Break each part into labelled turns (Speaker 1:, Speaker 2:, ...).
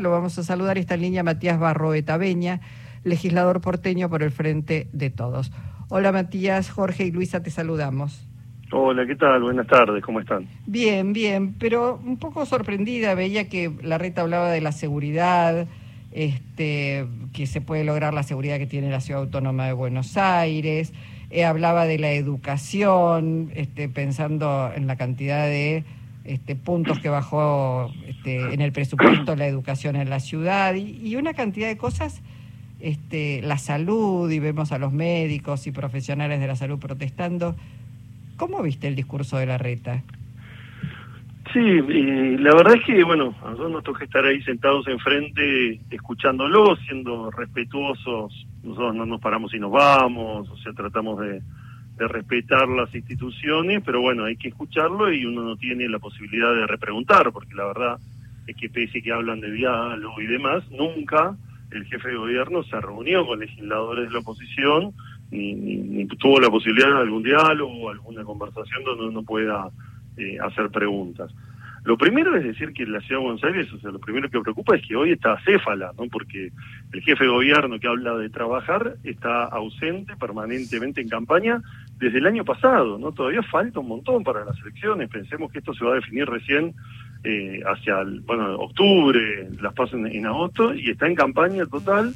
Speaker 1: Lo vamos a saludar esta línea Matías Barroeta Beña, legislador porteño por el Frente de Todos. Hola Matías, Jorge y Luisa, te saludamos.
Speaker 2: Hola, ¿qué tal? Buenas tardes, ¿cómo están?
Speaker 1: Bien, bien, pero un poco sorprendida, veía que la reta hablaba de la seguridad, este, que se puede lograr la seguridad que tiene la Ciudad Autónoma de Buenos Aires, eh, hablaba de la educación, este, pensando en la cantidad de este, puntos que bajó este, en el presupuesto la educación en la ciudad y, una cantidad de cosas, este, la salud y vemos a los médicos y profesionales de la salud protestando. ¿Cómo viste el discurso de la reta?
Speaker 2: Sí, la verdad es que, bueno, a nosotros nos toca estar ahí sentados enfrente, escuchándolo, siendo respetuosos. Nosotros no nos paramos y nos vamos, o sea, tratamos de, de respetar las instituciones, pero bueno, hay que escucharlo y uno no tiene la posibilidad de repreguntar, porque la verdad es que pese que hablan de diálogo y demás, nunca el jefe de gobierno se reunió con legisladores de la oposición ni, tuvo la posibilidad de algún diálogo o alguna conversación donde uno pueda eh, hacer preguntas. Lo primero es decir que la ciudad de Buenos Aires, o sea, lo primero que preocupa es que hoy está acéfala, ¿no? Porque el jefe de gobierno que habla de trabajar está ausente permanentemente en campaña desde el año pasado, ¿no? Todavía falta un montón para las elecciones. Pensemos que esto se va a definir recién eh, hacia, el, bueno, octubre, las pasan en agosto, y está en campaña total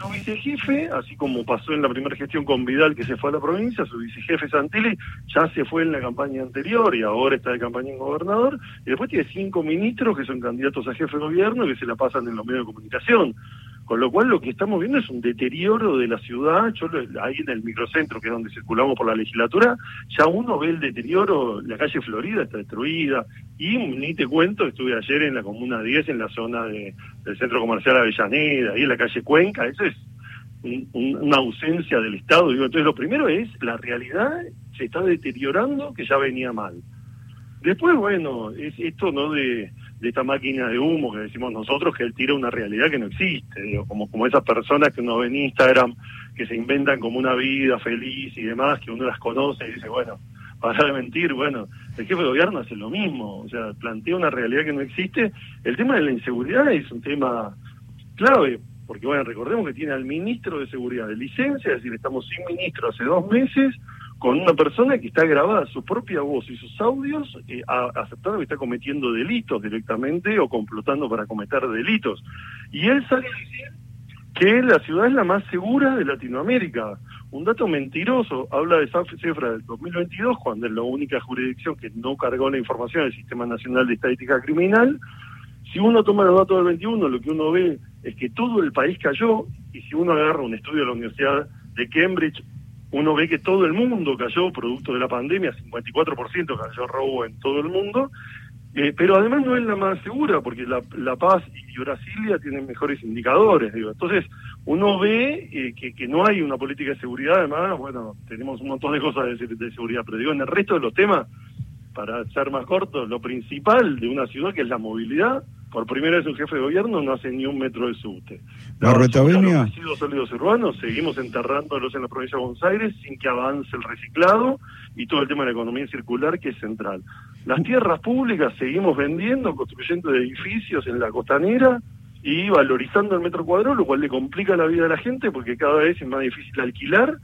Speaker 2: su vicejefe, así como pasó en la primera gestión con Vidal que se fue a la provincia, su vicejefe Santilli ya se fue en la campaña anterior y ahora está de campaña en gobernador, y después tiene cinco ministros que son candidatos a jefe de gobierno y que se la pasan en los medios de comunicación. Con lo cual lo que estamos viendo es un deterioro de la ciudad. Yo ahí en el microcentro, que es donde circulamos por la legislatura, ya uno ve el deterioro, la calle Florida está destruida. Y ni te cuento, estuve ayer en la Comuna 10, en la zona de, del Centro Comercial Avellaneda, ahí en la calle Cuenca. Eso es una ausencia del Estado. Digo, entonces lo primero es, la realidad se está deteriorando, que ya venía mal. Después, bueno, es esto no de de esta máquina de humo que decimos nosotros, que él tira una realidad que no existe, como, como esas personas que uno ve Instagram, que se inventan como una vida feliz y demás, que uno las conoce y dice, bueno, para de mentir, bueno, el jefe de gobierno hace lo mismo, o sea, plantea una realidad que no existe. El tema de la inseguridad es un tema clave, porque bueno, recordemos que tiene al ministro de Seguridad de licencia, es decir, estamos sin ministro hace dos meses, con una persona que está grabada su propia voz y sus audios eh, aceptando que está cometiendo delitos directamente o complotando para cometer delitos. Y él sale a decir que la ciudad es la más segura de Latinoamérica. Un dato mentiroso, habla de esa cifra del 2022, cuando es la única jurisdicción que no cargó la información del Sistema Nacional de Estadística Criminal. Si uno toma los datos del 21, lo que uno ve es que todo el país cayó, y si uno agarra un estudio de la Universidad de Cambridge, uno ve que todo el mundo cayó producto de la pandemia, 54% cayó robo en todo el mundo, eh, pero además no es la más segura, porque La, la Paz y Brasilia tienen mejores indicadores. Digo. Entonces, uno ve eh, que, no hay una política de seguridad, además, bueno, tenemos un montón de cosas de, de, seguridad, pero digo, en el resto de los temas, para ser más corto, lo principal de una ciudad, que es la movilidad, por primera vez un jefe de gobierno no hace ni un metro de subte.
Speaker 3: La Los
Speaker 2: residuos sólidos urbanos seguimos enterrándolos en la provincia de Buenos Aires sin que avance el reciclado y todo el tema de la economía circular que es central. Las tierras públicas seguimos vendiendo, construyendo edificios en la costanera y valorizando el metro cuadrado, lo cual le complica la vida a la gente porque cada vez es más difícil alquilar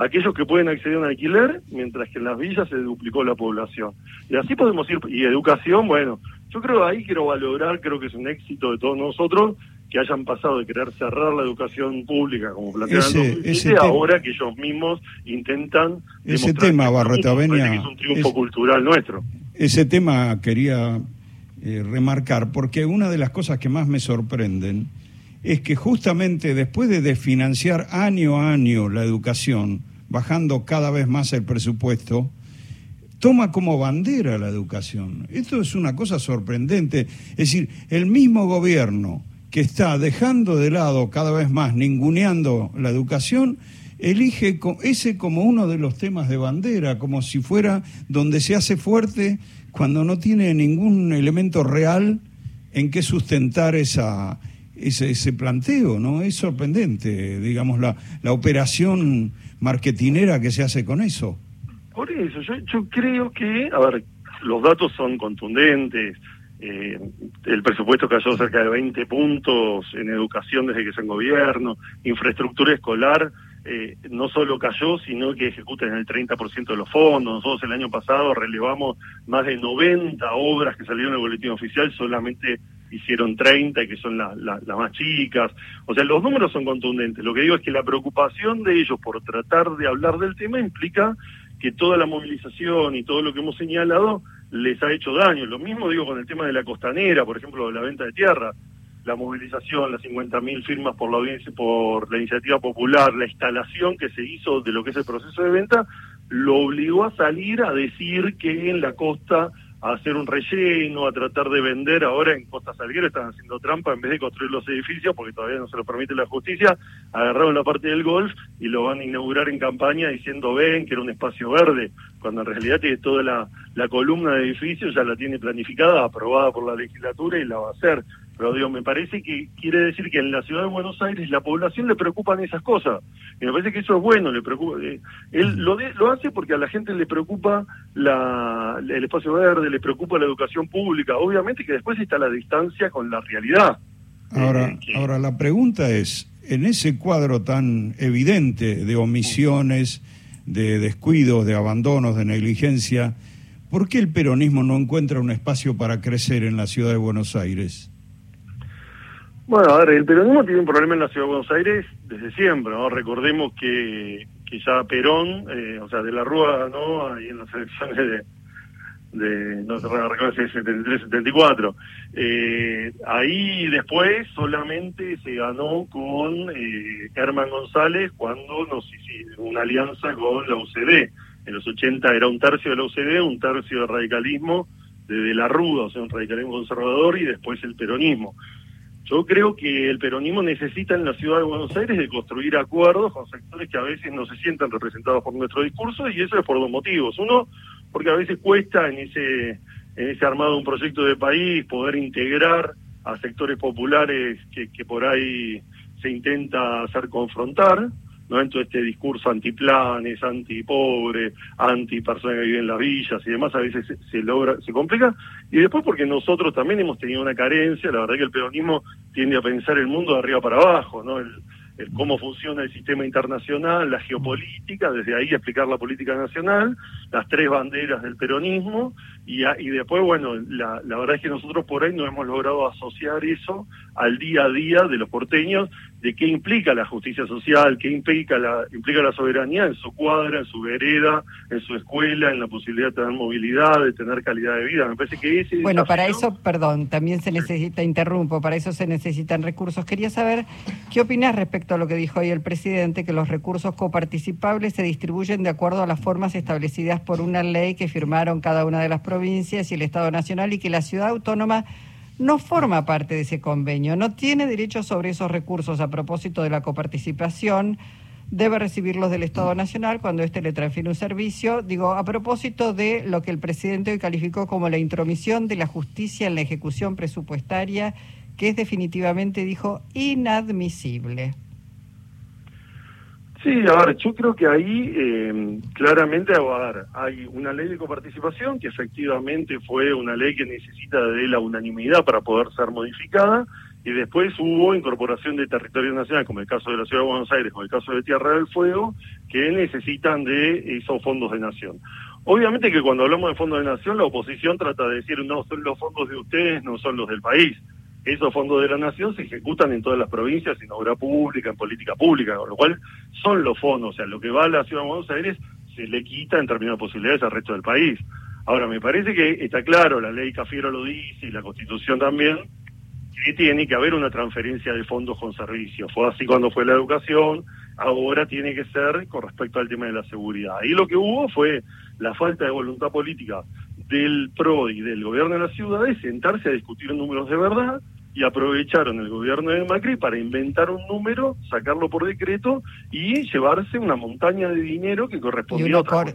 Speaker 2: aquellos que pueden acceder a un alquiler, mientras que en las villas se duplicó la población. Y así podemos ir, y educación, bueno, yo creo ahí quiero valorar, creo que es un éxito de todos nosotros que hayan pasado de querer cerrar la educación pública como planteaban ese, ahora que ellos mismos intentan
Speaker 3: ese tema Barretavenia
Speaker 2: es un triunfo cultural nuestro.
Speaker 3: ese tema quería eh, remarcar porque una de las cosas que más me sorprenden es que justamente después de desfinanciar año a año la educación bajando cada vez más el presupuesto toma como bandera la educación. Esto es una cosa sorprendente. Es decir, el mismo gobierno que está dejando de lado cada vez más, ninguneando la educación, elige ese como uno de los temas de bandera, como si fuera donde se hace fuerte cuando no tiene ningún elemento real en que sustentar esa, ese, planteo, ¿no? Es sorprendente, digamos, la, la operación marketinera que se hace con eso.
Speaker 2: Por eso, yo, yo creo que, a ver, los datos son contundentes. eh, el presupuesto cayó cerca de 20 puntos en educación desde que es en gobierno, infraestructura escolar eh, no solo cayó, sino que ejecuta en el 30% de los fondos. Nosotros el año pasado relevamos más de 90 obras que salieron en el boletín oficial, solamente hicieron 30, que son las más chicas. O sea, los números son contundentes. Lo que digo es que la preocupación de ellos por tratar de hablar del tema implica que toda la movilización y todo lo que hemos señalado les ha hecho daño. Lo mismo digo con el tema de la costanera, por ejemplo, la venta de tierra la movilización, las 50.000 firmas por la audiencia, por la iniciativa popular, la instalación que se hizo de lo que es el proceso de venta, lo obligó a salir a decir que en la costa a hacer un relleno, a tratar de vender. Ahora en Costa Salguero están haciendo trampa en vez de construir los edificios, porque todavía no se lo permite la justicia, agarraron la parte del golf y lo van a inaugurar en campaña diciendo ven que era un espacio verde, cuando en realidad tiene toda la, la columna de edificios, ya la tiene planificada, aprobada por la legislatura y la va a hacer. Pero digo, me parece que quiere decir que en la ciudad de Buenos Aires la población le preocupan esas cosas. Y me parece que eso es bueno, le preocupa. Eh, él lo, lo hace porque a la gente le preocupa la, el espacio verde, le preocupa la educación pública. Obviamente que después está la distancia con la realidad.
Speaker 3: Ahora, eh, ahora la pregunta es, en ese cuadro tan evidente de omisiones, de descuidos, de abandonos, de negligencia, ¿por qué el peronismo no encuentra un espacio para crecer en la ciudad de Buenos Aires?
Speaker 2: Bueno, a ver, el peronismo tiene un problema en la ciudad de Buenos Aires desde siempre. Recordemos que, que ya Perón, eh, o sea, de la Rúa, ¿no? Ahí en las elecciones de, de no recuerdo si 73, 74. Eh, ahí después solamente se ganó con eh, Herman González cuando nos hicimos una alianza con la UCD. En los 80 era un tercio de la UCD, un tercio de radicalismo de, de la Rúa, o sea, un radicalismo conservador y después el peronismo. Yo creo que el peronismo necesita en la ciudad de Buenos Aires de construir acuerdos con sectores que a veces no se sientan representados por nuestro discurso y eso es por dos motivos. Uno, porque a veces cuesta en ese, en ese armado de un proyecto de país poder integrar a sectores populares que, que por ahí se intenta hacer confrontar. ¿No? En todo este discurso antiplanes, antipobre, anti personas que viven en las villas y demás, a veces se, logra, se complica. Y después porque nosotros también hemos tenido una carencia, la verdad que el peronismo tiende a pensar el mundo de arriba para abajo, ¿no? El, cómo funciona el sistema internacional, la geopolítica, desde ahí explicar la política nacional, las tres banderas del peronismo, y, y después, bueno, la, la verdad es que nosotros por ahí no hemos logrado asociar eso al día a día de los porteños, de qué implica la justicia social, qué implica la, implica la soberanía en su cuadra, en su vereda, en su escuela, en la posibilidad de tener movilidad, de tener calidad de vida. Me parece que ese
Speaker 1: Bueno, para eso, perdón, también se necesita, interrumpo, para eso se necesitan recursos. Quería saber qué opinas respecto a lo que dijo hoy el presidente, que los recursos coparticipables se distribuyen de acuerdo a las formas establecidas por una ley que firmaron cada una de las provincias y el Estado Nacional y que la ciudad autónoma no forma parte de ese convenio, no tiene derecho sobre esos recursos a propósito de la coparticipación, debe recibirlos del Estado Nacional cuando éste le transfiere un servicio. Digo, a propósito de lo que el presidente hoy calificó como la intromisión de la justicia en la ejecución presupuestaria, que es definitivamente, dijo, inadmisible.
Speaker 2: Sí, a ver, yo creo que ahí eh, claramente hay una ley de coparticipación que efectivamente fue una ley que necesita de la unanimidad para poder ser modificada y después hubo incorporación de territorio nacional, como el caso de la Ciudad de Buenos Aires, como el caso de Tierra del Fuego, que necesitan de esos fondos de nación. Obviamente que cuando hablamos de fondos de nación, la oposición trata de decir, no, son los fondos de ustedes, no son los del país esos fondos de la nación se ejecutan en todas las provincias, en obra pública, en política pública, con lo cual son los fondos, o sea, lo que va a la ciudad de Buenos Aires se le quita en términos de posibilidades al resto del país. Ahora, me parece que está claro, la ley Cafiero lo dice y la Constitución también, que tiene que haber una transferencia de fondos con servicios. Fue así cuando fue la educación, ahora tiene que ser con respecto al tema de la seguridad. Y lo que hubo fue la falta de voluntad política del PRO y del gobierno de la ciudad de sentarse a discutir números de verdad y aprovecharon el gobierno de Macri para inventar un número, sacarlo por decreto y llevarse una montaña de dinero que correspondía a otras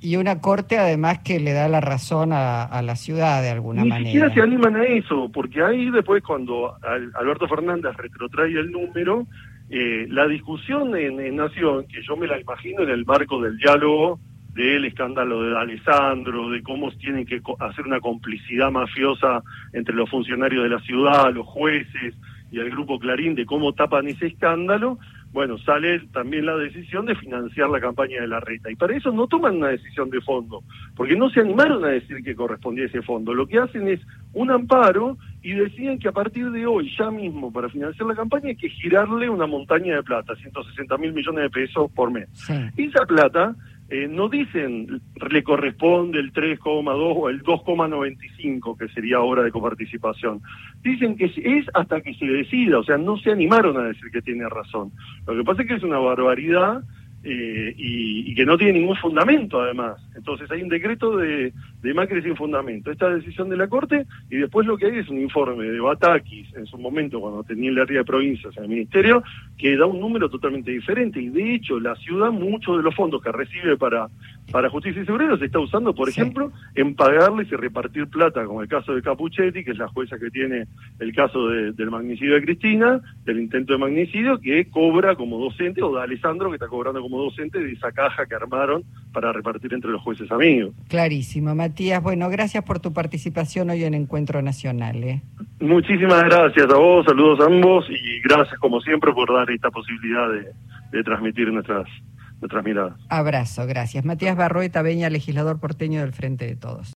Speaker 1: y una corte además que le da la razón a, la ciudad de alguna manera.
Speaker 2: Ni siquiera se animan a eso, porque ahí después cuando Alberto Fernández retrotrae el número, eh, la discusión en, Nación, que yo me la imagino en el marco del diálogo del escándalo de Alessandro, de cómo tienen que hacer una complicidad mafiosa entre los funcionarios de la ciudad, los jueces y el grupo Clarín, de cómo tapan ese escándalo, bueno, sale también la decisión de financiar la campaña de la reta. Y para eso no toman una decisión de fondo, porque no se animaron a decir que correspondía ese fondo. Lo que hacen es un amparo y deciden que a partir de hoy, ya mismo, para financiar la campaña, hay que girarle una montaña de plata, 160 mil millones de pesos por mes. Y esa plata eh, no dicen le corresponde el 3,2 o el 2,95 que sería hora de coparticipación. Dicen que es hasta que se decida, o sea, no se animaron a decir que tiene razón. Lo que pasa es que es una barbaridad eh, y, que no tiene ningún fundamento además. Entonces hay un decreto de, de Macri sin fundamento, esta decisión de la Corte y después lo que hay es un informe de Batakis en su momento cuando tenía el área de provincias en el Ministerio que da un número totalmente diferente y de hecho la ciudad muchos de los fondos que recibe para, para justicia y seguridad se está usando por ejemplo en pagarles y repartir plata como el caso de Capuchetti que es la jueza que tiene el caso del magnicidio de Cristina, del intento de magnicidio que cobra como docente o de Alessandro que está cobrando como docente de esa caja que armaron para repartir entre los jueces amigos.
Speaker 1: Clarísimo, Matías. Bueno, gracias por tu participación hoy en Encuentro Nacional. ¿eh?
Speaker 2: Muchísimas gracias a vos, saludos a ambos y gracias como siempre por dar esta posibilidad de, transmitir nuestras, nuestras miradas.
Speaker 1: Abrazo, gracias. Matías Barroeta Beña, legislador porteño del Frente de Todos.